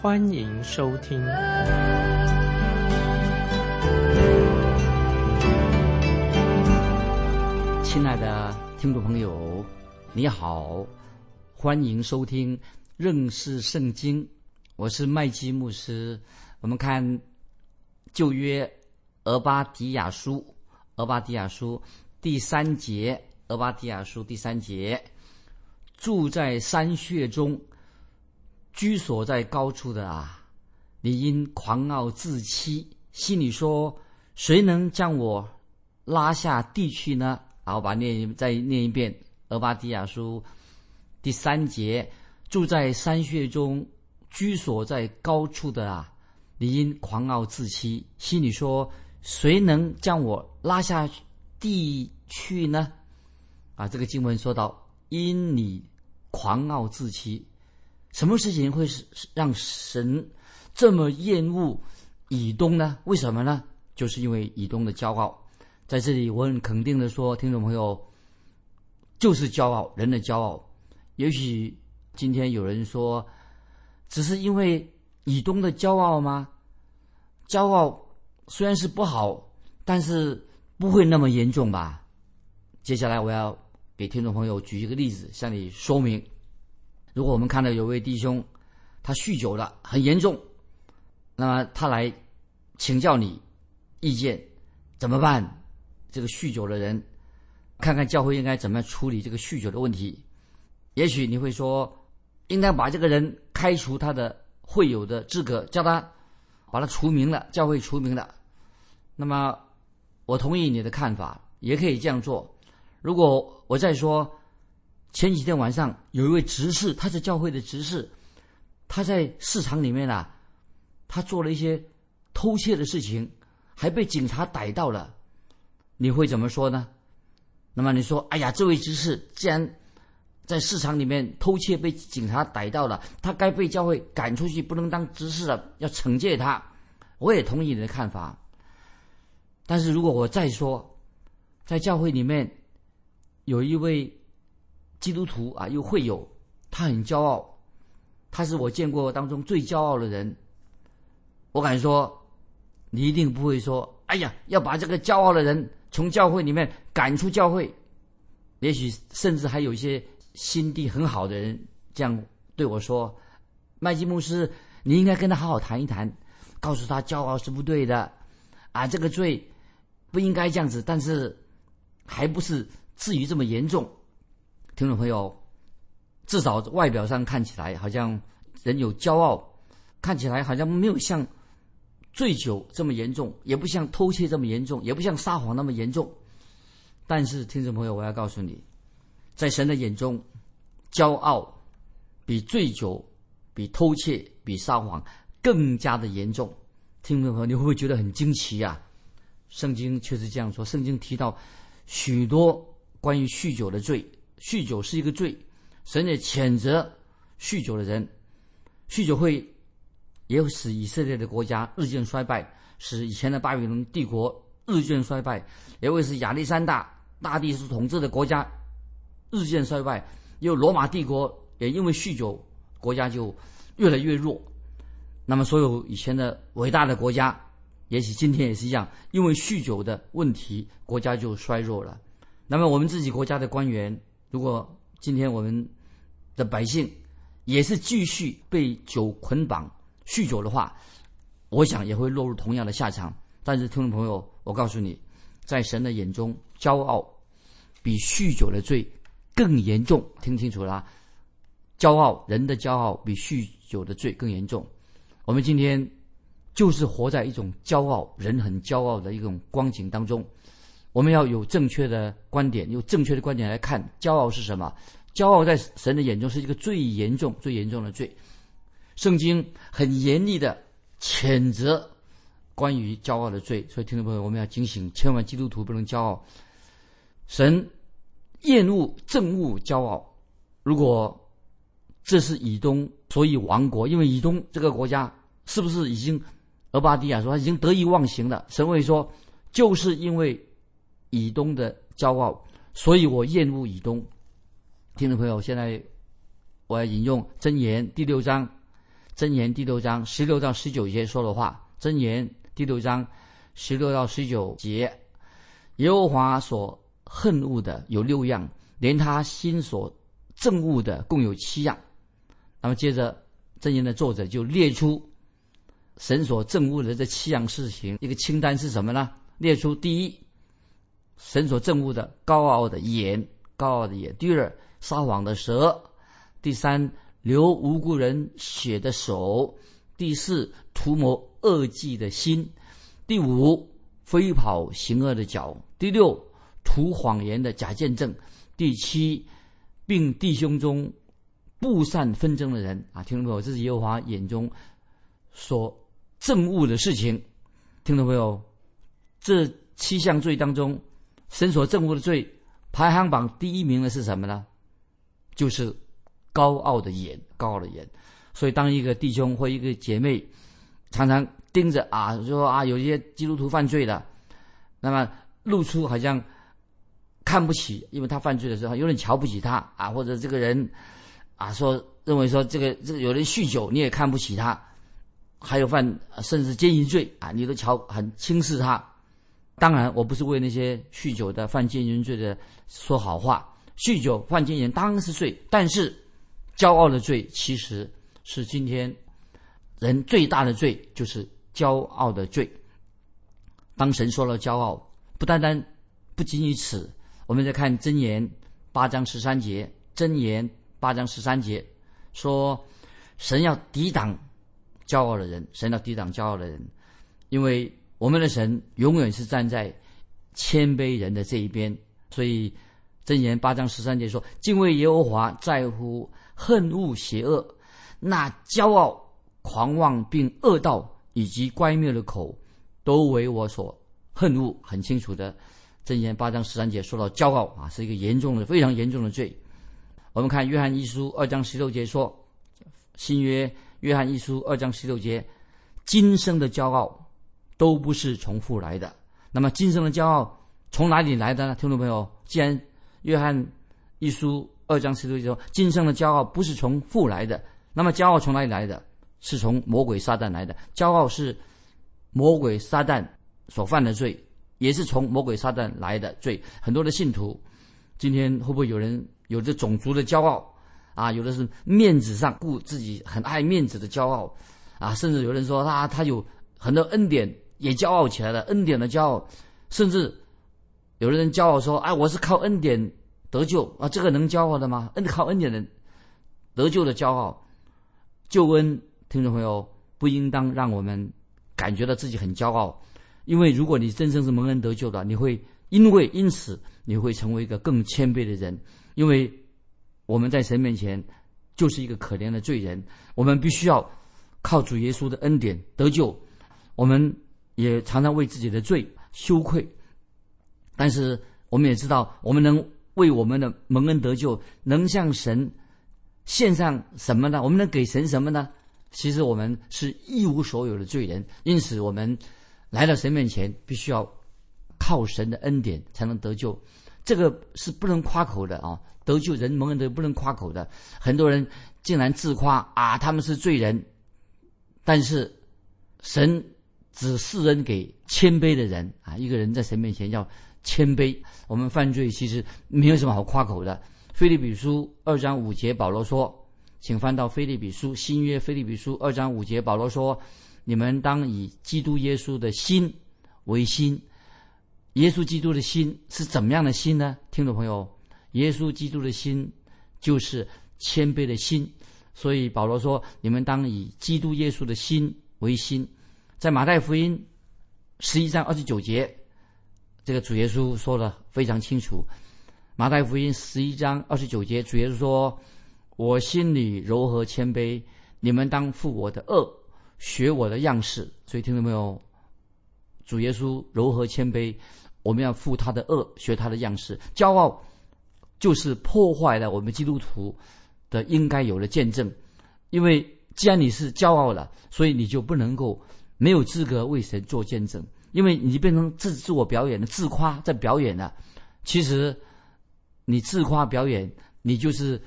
欢迎收听。亲爱的听众朋友，你好。欢迎收听认识圣经，我是麦基牧师。我们看旧约俄巴底亚书，俄巴底亚书第三节，俄巴底亚书第三节，住在山穴中，居所在高处的啊，你因狂傲自欺，心里说：谁能将我拉下地去呢？然后把念再念一遍俄巴底亚书。第三节，住在山穴中，居所在高处的啊，你因狂傲自欺，心里说：谁能将我拉下地去呢？啊，这个经文说到，因你狂傲自欺，什么事情会是让神这么厌恶以东呢？为什么呢？就是因为以东的骄傲。在这里，我很肯定的说，听众朋友，就是骄傲，人的骄傲。也许今天有人说，只是因为以东的骄傲吗？骄傲虽然是不好，但是不会那么严重吧？接下来我要给听众朋友举一个例子，向你说明：如果我们看到有位弟兄他酗酒了，很严重，那么他来请教你意见，怎么办？这个酗酒的人，看看教会应该怎么样处理这个酗酒的问题。也许你会说，应该把这个人开除他的会友的资格，叫他把他除名了，教会除名了。那么，我同意你的看法，也可以这样做。如果我再说，前几天晚上有一位执事，他是教会的执事，他在市场里面啊，他做了一些偷窃的事情，还被警察逮到了，你会怎么说呢？那么你说，哎呀，这位执事既然在市场里面偷窃被警察逮到了，他该被教会赶出去，不能当执事了，要惩戒他。我也同意你的看法。但是如果我再说，在教会里面有一位基督徒啊，又会有他很骄傲，他是我见过当中最骄傲的人。我敢说，你一定不会说：“哎呀，要把这个骄傲的人从教会里面赶出教会。”也许甚至还有一些。心地很好的人这样对我说：“麦基牧师，你应该跟他好好谈一谈，告诉他骄傲是不对的，啊，这个罪不应该这样子，但是还不是至于这么严重。”听众朋友，至少外表上看起来好像人有骄傲，看起来好像没有像醉酒这么严重，也不像偷窃这么严重，也不像撒谎那么严重。但是，听众朋友，我要告诉你。在神的眼中，骄傲比醉酒、比偷窃、比撒谎更加的严重。听众朋友，你会不会觉得很惊奇呀？圣经确实这样说。圣经提到许多关于酗酒的罪，酗酒是一个罪，神也谴责酗酒的人。酗酒会也使以色列的国家日渐衰败，使以前的巴比伦帝国日渐衰败，也会使亚历山大大帝是统治的国家。日渐衰败，因为罗马帝国也因为酗酒，国家就越来越弱。那么，所有以前的伟大的国家，也许今天也是一样，因为酗酒的问题，国家就衰弱了。那么，我们自己国家的官员，如果今天我们的百姓也是继续被酒捆绑、酗酒的话，我想也会落入同样的下场。但是，听众朋友，我告诉你，在神的眼中，骄傲比酗酒的罪。更严重，听清楚了，骄傲，人的骄傲比酗酒的罪更严重。我们今天就是活在一种骄傲，人很骄傲的一种光景当中。我们要有正确的观点，用正确的观点来看骄傲是什么。骄傲在神的眼中是一个最严重、最严重的罪。圣经很严厉的谴责关于骄傲的罪。所以，听众朋友，我们要警醒，千万基督徒不能骄傲。神厌恶憎恶骄傲。如果这是以东，所以亡国，因为以东这个国家是不是已经？俄巴底亚说他已经得意忘形了。神会说，就是因为以东的骄傲，所以我厌恶以东。听众朋友，现在我要引用箴言第六章，箴言第六章十六到十九节说的话。箴言第六章十六到十九节，耶和华所恨恶的有六样，连他心所憎恶的共有七样。那么接着箴言的作者就列出。神所憎恶的这七样事情，一个清单是什么呢？列出第一，神所憎恶的高傲的眼，高傲的眼；第二，撒谎的舌；第三，流无辜人血的手；第四，图谋恶计的心；第五，飞跑行恶的脚；第六，图谎言的假见证；第七，并弟兄中布散纷争的人。啊，听众朋友，这是耶和华眼中所。憎恶的事情，听众朋友，这七项罪当中，神所憎恶的罪排行榜第一名的是什么呢？就是高傲的眼，高傲的眼。所以，当一个弟兄或一个姐妹常常盯着啊，说啊，有一些基督徒犯罪了，那么露出好像看不起，因为他犯罪的时候有点瞧不起他啊，或者这个人啊，说认为说这个这个有人酗酒，你也看不起他。还有犯甚至奸淫罪啊，你都瞧很轻视他。当然，我不是为那些酗酒的犯奸淫罪的说好话。酗酒犯奸淫当然是罪，但是骄傲的罪其实是今天人最大的罪，就是骄傲的罪。当神说了骄傲，不单单不仅于此。我们再看箴言八章十三节，箴言八章十三节说，神要抵挡。骄傲的人，神要抵挡骄傲的人，因为我们的神永远是站在谦卑人的这一边。所以箴言八章十三节说：“敬畏耶和华在乎恨恶邪恶，那骄傲、狂妄并恶道以及乖谬的口，都为我所恨恶。”很清楚的，箴言八章十三节说到骄傲啊，是一个严重的、非常严重的罪。我们看约翰一书二章十六节说：“新约。”约翰一书二章十六节，今生的骄傲都不是从父来的。那么今生的骄傲从哪里来的呢？听众朋友，既然约翰一书二章十六节说今生的骄傲不是从父来的，那么骄傲从哪里来的？是从魔鬼撒旦来的。骄傲是魔鬼撒旦所犯的罪，也是从魔鬼撒旦来的罪。很多的信徒今天会不会有人有着种族的骄傲？啊，有的是面子上顾自己很爱面子的骄傲，啊，甚至有人说他他有很多恩典也骄傲起来了，恩典的骄傲，甚至有的人骄傲说，哎，我是靠恩典得救啊，这个能骄傲的吗？恩靠恩典的得救的骄傲，救恩，听众朋友不应当让我们感觉到自己很骄傲，因为如果你真正是蒙恩得救的，你会因为因此你会成为一个更谦卑的人，因为。我们在神面前就是一个可怜的罪人，我们必须要靠主耶稣的恩典得救。我们也常常为自己的罪羞愧，但是我们也知道，我们能为我们的蒙恩得救，能向神献上什么呢？我们能给神什么呢？其实我们是一无所有的罪人，因此我们来到神面前，必须要靠神的恩典才能得救。这个是不能夸口的啊。得救人蒙恩得不能夸口的，很多人竟然自夸啊，他们是罪人。但是神只施恩给谦卑的人啊，一个人在神面前要谦卑。我们犯罪其实没有什么好夸口的。菲利比书二章五节，保罗说：“请翻到菲利比书新约菲利比书二章五节，保罗说：你们当以基督耶稣的心为心。耶稣基督的心是怎么样的心呢？听众朋友。”耶稣基督的心就是谦卑的心，所以保罗说：“你们当以基督耶稣的心为心。”在马太福音十一章二十九节，这个主耶稣说的非常清楚。马太福音十一章二十九节，主耶稣说：“我心里柔和谦卑，你们当负我的恶，学我的样式。所以听到没有？主耶稣柔和谦卑，我们要负他的恶，学他的样式。骄傲就是破坏了我们基督徒的应该有的见证。因为既然你是骄傲了，所以你就不能够没有资格为神做见证，因为你变成自自我表演的自夸在表演了。其实你自夸表演，你就是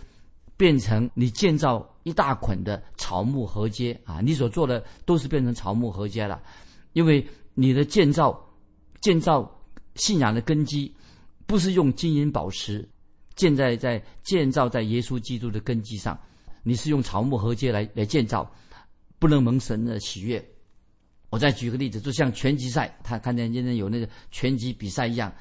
变成你建造一大捆的草木合接啊！你所做的都是变成草木合接了，因为你的建造建造信仰的根基不是用金银宝石建在在建造在耶稣基督的根基上。你是用草木合接来来建造，不能蒙神的喜悦。我再举个例子，就像拳击赛，他看见今天有那个拳击比赛一样，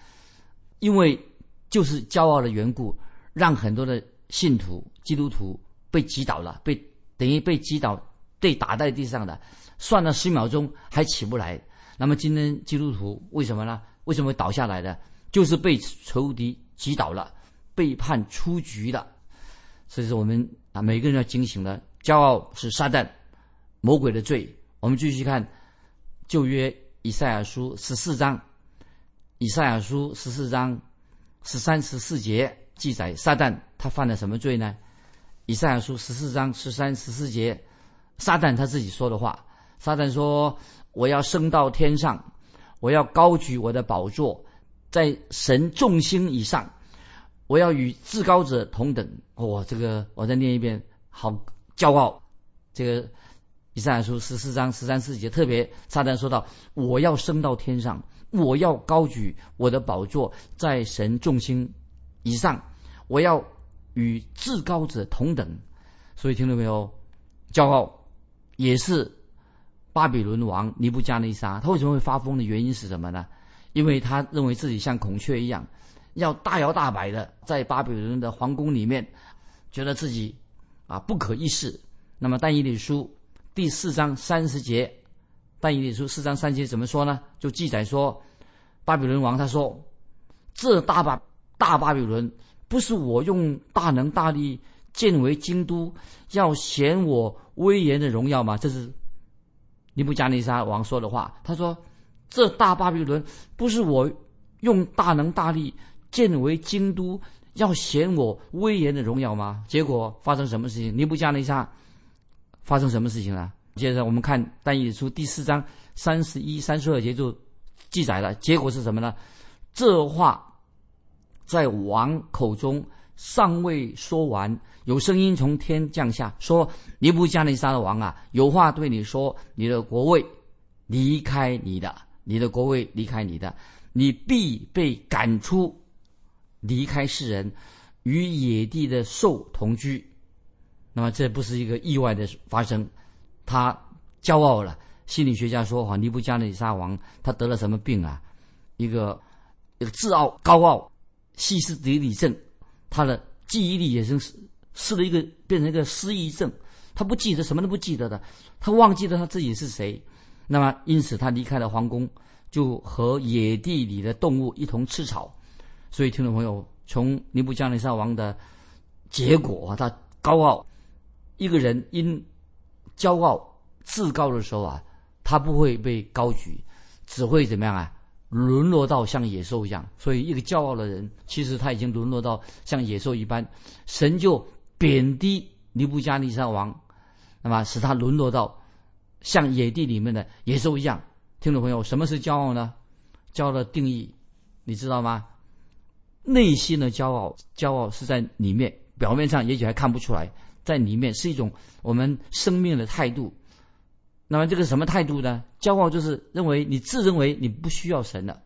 因为就是骄傲的缘故，让很多的信徒、基督徒被击倒了，被等于被击倒，被打在地上的，算了十秒钟还起不来。那么今天基督徒为什么呢？为什么会倒下来的？就是被仇敌击倒了，被判出局了。所以说我们。啊，每个人要警醒了。骄傲是撒旦、魔鬼的罪。我们继续看旧约以赛亚书十四章，以赛亚书十四章十三十四节记载撒旦他犯了什么罪呢？以赛亚书十四章十三十四节，撒旦他自己说的话。撒旦说：“我要升到天上，我要高举我的宝座，在神众星以上。”我要与至高者同等。哇，这个我再念一遍，好骄傲。这个以赛亚书十四章十三四节特别，撒旦说到：“我要升到天上，我要高举我的宝座在神众星以上，我要与至高者同等。”所以听到没有？骄傲也是巴比伦王尼布加内沙，他为什么会发疯的原因是什么呢？因为他认为自己像孔雀一样。要大摇大摆的在巴比伦的皇宫里面，觉得自己啊不可一世。那么但以理书第四章三十节，但以理书四章三节怎么说呢？就记载说，巴比伦王他说：“这大巴大巴比伦不是我用大能大力建为京都，要显我威严的荣耀吗？”这是尼布加尼沙王说的话。他说：“这大巴比伦不是我用大能大力。”建为京都，要显我威严的荣耀吗？结果发生什么事情？尼布加尼撒发生什么事情了？接着我们看但以理书第四章三十一、三十二节就记载了。结果是什么呢？这话在王口中尚未说完，有声音从天降下，说：“尼布加尼撒的王啊，有话对你说，你的国位离开你的，你的国位离开你的，你必被赶出。”离开世人，与野地的兽同居，那么这不是一个意外的发生，他骄傲了。心理学家说：“哈，尼布加内沙王他得了什么病啊？一个一个自傲、高傲、西斯底里症，他的记忆力也是失了一个变成一个失忆症，他不记得什么都不记得的，他忘记了他自己是谁。那么因此他离开了皇宫，就和野地里的动物一同吃草。”所以，听众朋友，从尼布加尼撒王的结果，他高傲，一个人因骄傲自高的时候啊，他不会被高举，只会怎么样啊？沦落到像野兽一样。所以，一个骄傲的人，其实他已经沦落到像野兽一般，神就贬低尼布加尼撒王，那么使他沦落到像野地里面的野兽一样。听众朋友，什么是骄傲呢？骄傲的定义，你知道吗？内心的骄傲，骄傲是在里面，表面上也许还看不出来，在里面是一种我们生命的态度。那么这个什么态度呢？骄傲就是认为你自认为你不需要神了，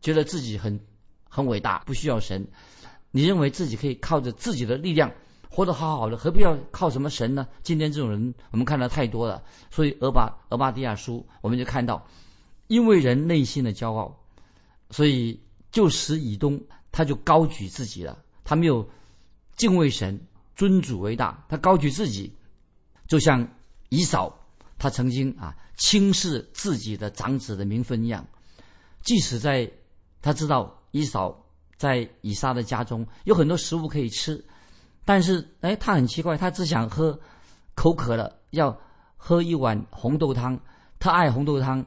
觉得自己很很伟大，不需要神。你认为自己可以靠着自己的力量活得好好的，何必要靠什么神呢？今天这种人我们看到太多了。所以俄巴俄巴底亚书我们就看到，因为人内心的骄傲，所以就使以东。他就高举自己了，他没有敬畏神，尊主为大，他高举自己，就像以扫，他曾经啊轻视自己的长子的名分一样。即使在他知道以扫在以撒的家中有很多食物可以吃，但是哎，他很奇怪，他只想喝口渴了，要喝一碗红豆汤，他爱红豆汤，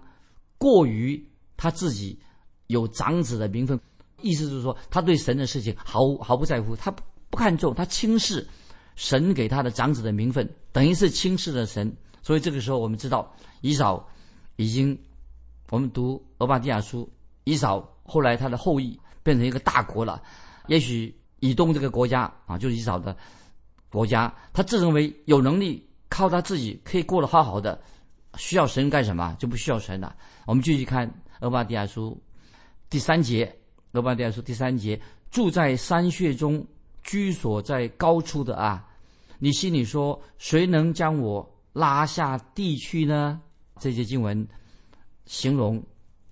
过于他自己有长子的名分，意思就是说他对神的事情毫毫不在乎，他不看重，他轻视神给他的长子的名分，等于是轻视了神。所以这个时候我们知道，以扫已经，我们读俄巴底亚书，以扫后来他的后裔变成一个大国了，也许以东这个国家啊，就是以扫的国家，他自认为有能力。靠他自己可以过得好好的，需要神干什么？就不需要神了。我们继续看《俄巴底亚书》第三节，《俄巴底亚书》第三节：住在山穴中、居所在高处的啊，你心里说：谁能将我拉下地去呢？这些经文形容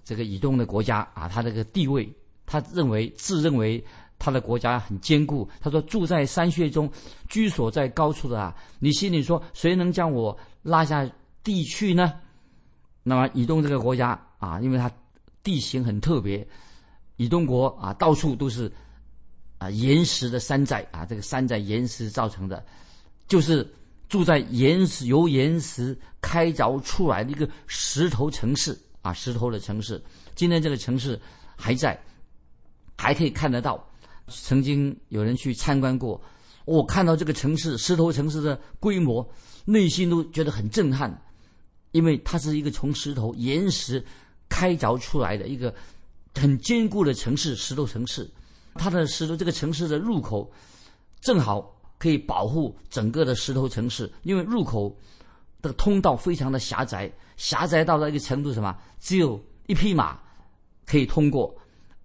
这个以东的国家啊，他这个地位，他认为自认为。他的国家很坚固。他说：“住在山穴中，居所在高处的啊，你心里说，谁能将我拉下地去呢？”那么，以东这个国家啊，因为它地形很特别，以东国啊，到处都是啊岩石的山寨啊，这个山寨岩石造成的，就是住在岩石由岩石开凿出来的一个石头城市啊，石头的城市。今天这个城市还在，还可以看得到。曾经有人去参观过，我看到这个城市石头城市的规模，内心都觉得很震撼，因为它是一个从石头岩石开凿出来的一个很坚固的城市，石头城市。它的石头这个城市的入口正好可以保护整个的石头城市，因为入口的通道非常的狭窄，狭窄到了一个程度，什么？只有一匹马可以通过，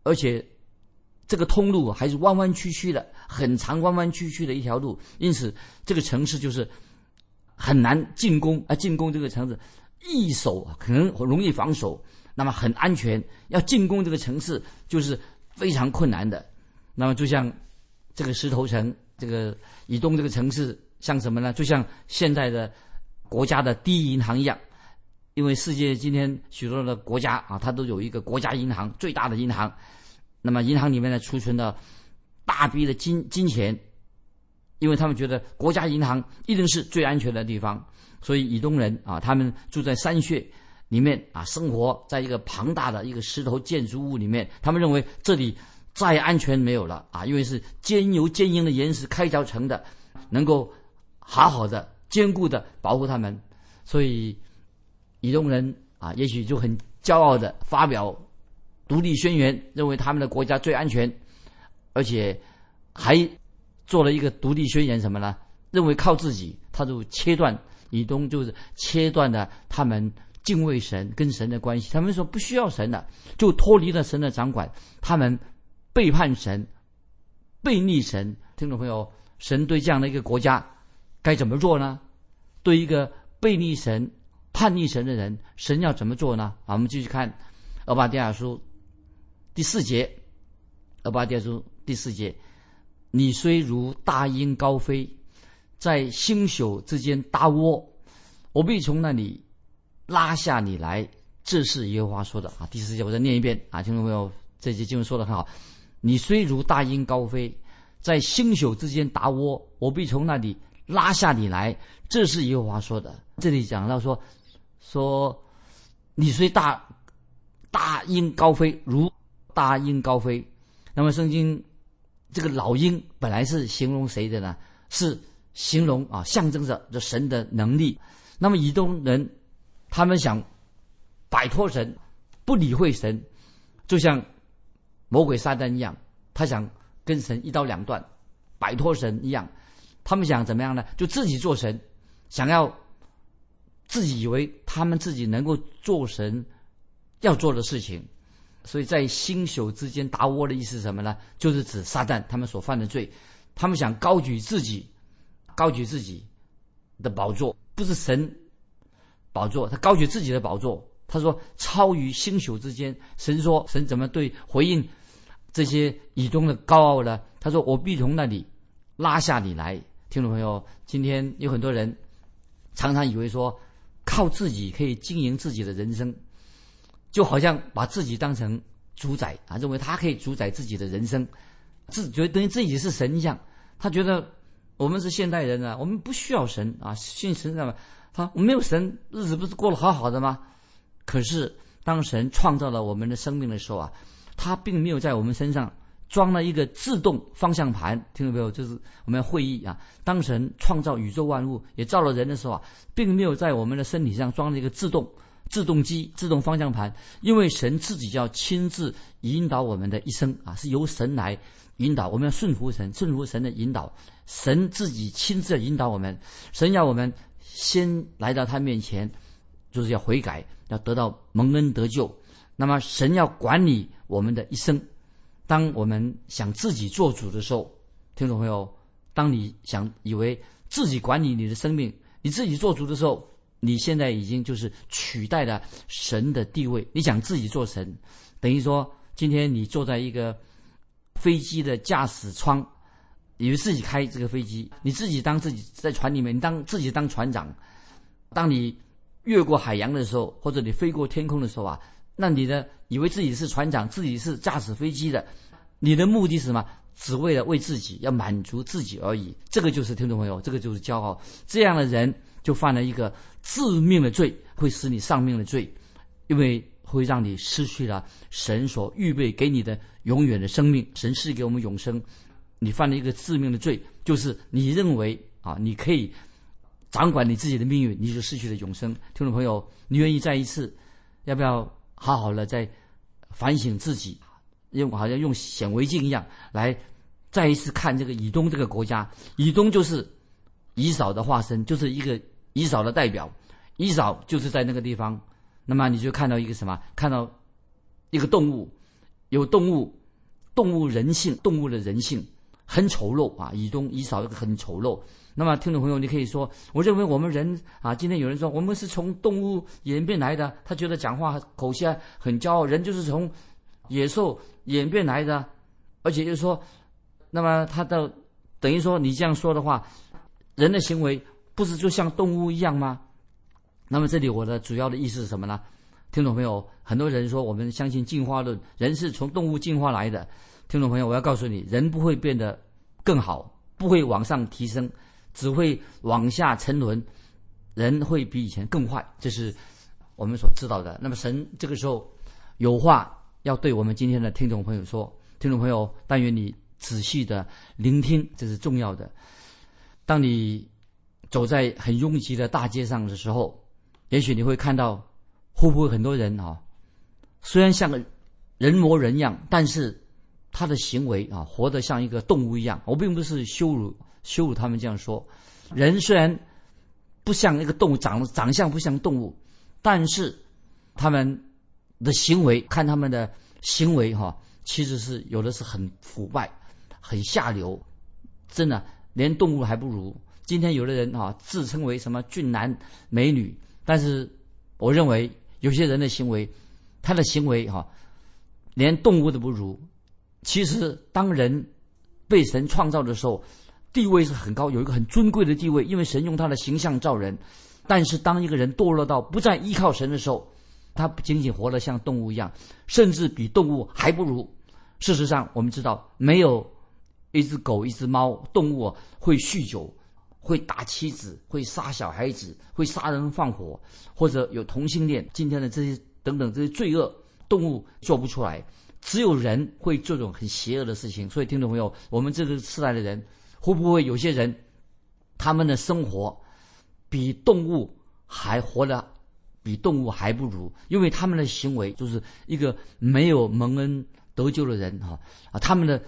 而且。这个通路还是弯弯曲曲的，很长弯弯曲曲的一条路，因此这个城市就是很难进攻啊！进攻这个城市，易守可能容易防守，那么很安全。要进攻这个城市就是非常困难的。那么就像这个石头城，这个以东这个城市，像什么呢？就像现在的国家的第一银行一样，因为世界今天许多的国家啊，它都有一个国家银行，最大的银行。那么银行里面呢储存了大笔的金金钱，因为他们觉得国家银行一定是最安全的地方，所以以东人啊，他们住在山穴里面啊，生活在一个庞大的一个石头建筑物里面，他们认为这里再安全没有了啊，因为是坚由坚硬的岩石开凿成的，能够好好的坚固的保护他们，所以以东人啊，也许就很骄傲的发表。独立宣言认为他们的国家最安全，而且还做了一个独立宣言，什么呢？认为靠自己，他就切断以东，就是切断了他们敬畏神跟神的关系。他们说不需要神了，就脱离了神的掌管。他们背叛神，背逆神。听众朋友，神对这样的一个国家该怎么做呢？对一个背逆神、叛逆神的人，神要怎么做呢？啊，我们继续看《俄巴底亚书》。第四节，《俄巴甸书》第四节，你虽如大鹰高飞，在星宿之间搭窝，我必从那里拉下你来。这是耶和华说的啊。第四节，我再念一遍啊，听众朋友，这节经文说的很好。你虽如大鹰高飞，在星宿之间打窝，我必从那里拉下你来。这是耶和华说的。这里讲到说，说你虽大大鹰高飞，如大鹰高飞，那么圣经这个老鹰本来是形容谁的呢？是形容啊，象征着这神的能力。那么以东人他们想摆脱神，不理会神，就像魔鬼撒旦一样，他想跟神一刀两断，摆脱神一样。他们想怎么样呢？就自己做神，想要自己以为他们自己能够做神要做的事情。所以在星宿之间打窝的意思是什么呢？就是指撒旦他们所犯的罪，他们想高举自己，高举自己的宝座，不是神宝座，他高举自己的宝座。他说超于星宿之间，神说神怎么对回应这些以东的高傲呢？他说我必从那里拉下你来。听众朋友，今天有很多人常常以为说靠自己可以经营自己的人生。就好像把自己当成主宰啊，认为他可以主宰自己的人生，自觉得等于自己是神一样。他觉得我们是现代人啊，我们不需要神啊，信神什么好，没有神，日子不是过得好好的吗？可是当神创造了我们的生命的时候啊，他并没有在我们身上装了一个自动方向盘。听到没有？就是我们要会意啊。当神创造宇宙万物，也造了人的时候啊，并没有在我们的身体上装了一个自动自动机、自动方向盘，因为神自己要亲自引导我们的一生啊，是由神来引导。我们要顺服神，顺服神的引导。神自己亲自引导我们，神要我们先来到他面前，就是要悔改，要得到蒙恩得救。那么神要管理我们的一生。当我们想自己做主的时候，听众朋友，当你想以为自己管理你的生命，你自己做主的时候，你现在已经就是取代了神的地位。你想自己做神，等于说今天你坐在一个飞机的驾驶舱。以为自己开这个飞机，你自己当自己在船里面，你当自己当船长。当你越过海洋的时候，或者你飞过天空的时候啊，那你呢？以为自己是船长，自己是驾驶飞机的，你的目的是什么？只为了为自己，要满足自己而已。这个就是听众朋友，这个就是骄傲。这样的人就犯了一个致命的罪，会使你丧命的罪，因为会让你失去了神所预备给你的永远的生命。神赐给我们永生。你犯了一个致命的罪，就是你认为啊，你可以掌管你自己的命运，你就失去了永生。听众朋友，你愿意再一次，要不要好好的再反省自己，用好像用显微镜一样来再一次看这个以东这个国家？以东就是以扫的化身，就是一个以扫的代表。以扫就是在那个地方，那么你就看到一个什么？看到一个动物，有动物，动物人性，动物的人性。很丑陋啊！以东以扫一个很丑陋。那么，听众朋友，你可以说，我认为我们人啊，今天有人说我们是从动物演变来的，他觉得讲话口气很骄傲。人就是从野兽演变来的，而且就是说，那么他的等于说你这样说的话，人的行为不是就像动物一样吗？那么这里我的主要的意思是什么呢？听众朋友，很多人说我们相信进化论，人是从动物进化来的。听众朋友，我要告诉你，人不会变得更好，不会往上提升，只会往下沉沦。人会比以前更坏，这是我们所知道的。那么神这个时候有话要对我们今天的听众朋友说，听众朋友，但愿你仔细的聆听，这是重要的。当你走在很拥挤的大街上的时候，也许你会看到，会不会很多人啊？虽然像个人模人样，但是。他的行为啊，活得像一个动物一样。我并不是羞辱羞辱他们这样说。人虽然不像一个动物，长长相不像动物，但是他们的行为，看他们的行为哈，其实是有的是很腐败、很下流，真的连动物还不如。今天有的人啊，自称为什么俊男美女，但是我认为有些人的行为，他的行为哈，连动物都不如。其实，当人被神创造的时候，地位是很高，有一个很尊贵的地位，因为神用他的形象造人。但是，当一个人堕落到不再依靠神的时候，他不仅仅活得像动物一样，甚至比动物还不如。事实上，我们知道，没有一只狗、一只猫，动物会酗酒、会打妻子、会杀小孩子、会杀人放火，或者有同性恋。今天的这些等等这些罪恶，动物做不出来。只有人会做这种很邪恶的事情，所以听众朋友，我们这个时代的人，会不会有些人，他们的生活比动物还活得比动物还不如？因为他们的行为就是一个没有蒙恩得救的人哈啊，他们的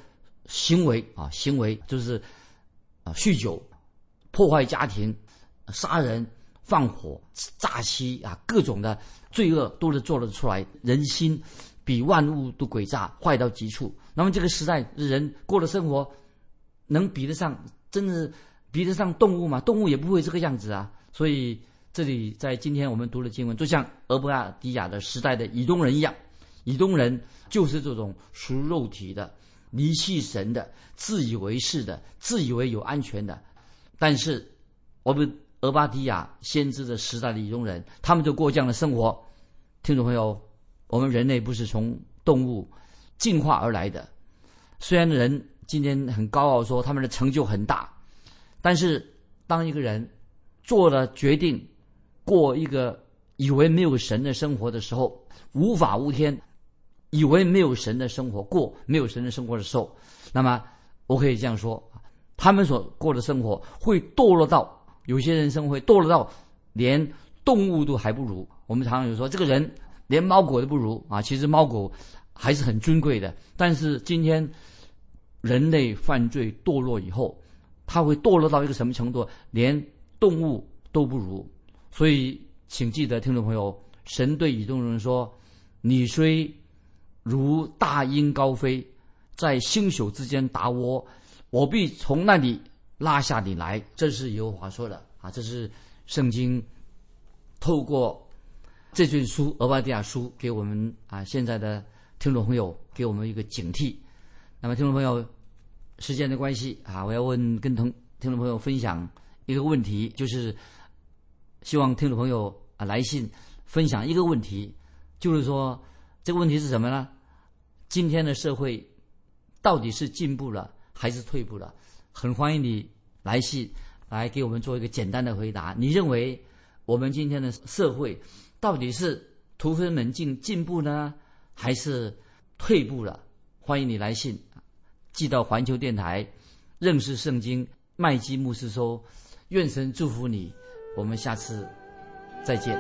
行为啊行为就是啊酗酒、破坏家庭、杀人、放火、诈欺啊，各种的罪恶都是做得出来，人心。比万物都诡诈，坏到极处。那么这个时代人过的生活，能比得上，真的比得上动物吗？动物也不会这个样子啊。所以这里在今天我们读的经文，就像俄伯拉底亚的时代的以东人一样，以东人就是这种属肉体的、离弃神的、自以为是的、自以为有安全的。但是我们俄巴底亚先知的时代的以东人，他们就过这样的生活。听众朋友。我们人类不是从动物进化而来的，虽然人今天很高傲说他们的成就很大，但是当一个人做了决定过一个以为没有神的生活的时候，无法无天，以为没有神的生活过没有神的生活的时候，那么我可以这样说，他们所过的生活会堕落到有些人生会堕落到连动物都还不如。我们常常有说，这个人连猫狗都不如啊！其实猫狗还是很尊贵的，但是今天人类犯罪堕落以后，他会堕落到一个什么程度？连动物都不如。所以，请记得，听众朋友，神对以东人说：“你虽如大鹰高飞，在星宿之间打窝，我必从那里拉下你来。”这是耶和华说的啊！这是圣经透过这卷书《俄巴底亚书》给我们啊现在的听众朋友给我们一个警惕。那么，听众朋友，时间的关系啊，我要问跟同听众朋友分享一个问题，就是希望听众朋友啊来信分享一个问题，就是说这个问题是什么呢？今天的社会到底是进步了还是退步了？很欢迎你来信来给我们做一个简单的回答。你认为我们今天的社会到底是突飞猛进进步呢，还是退步了？欢迎你来信。寄到环球电台，认识圣经麦基牧师说：“愿神祝福你，我们下次再见。”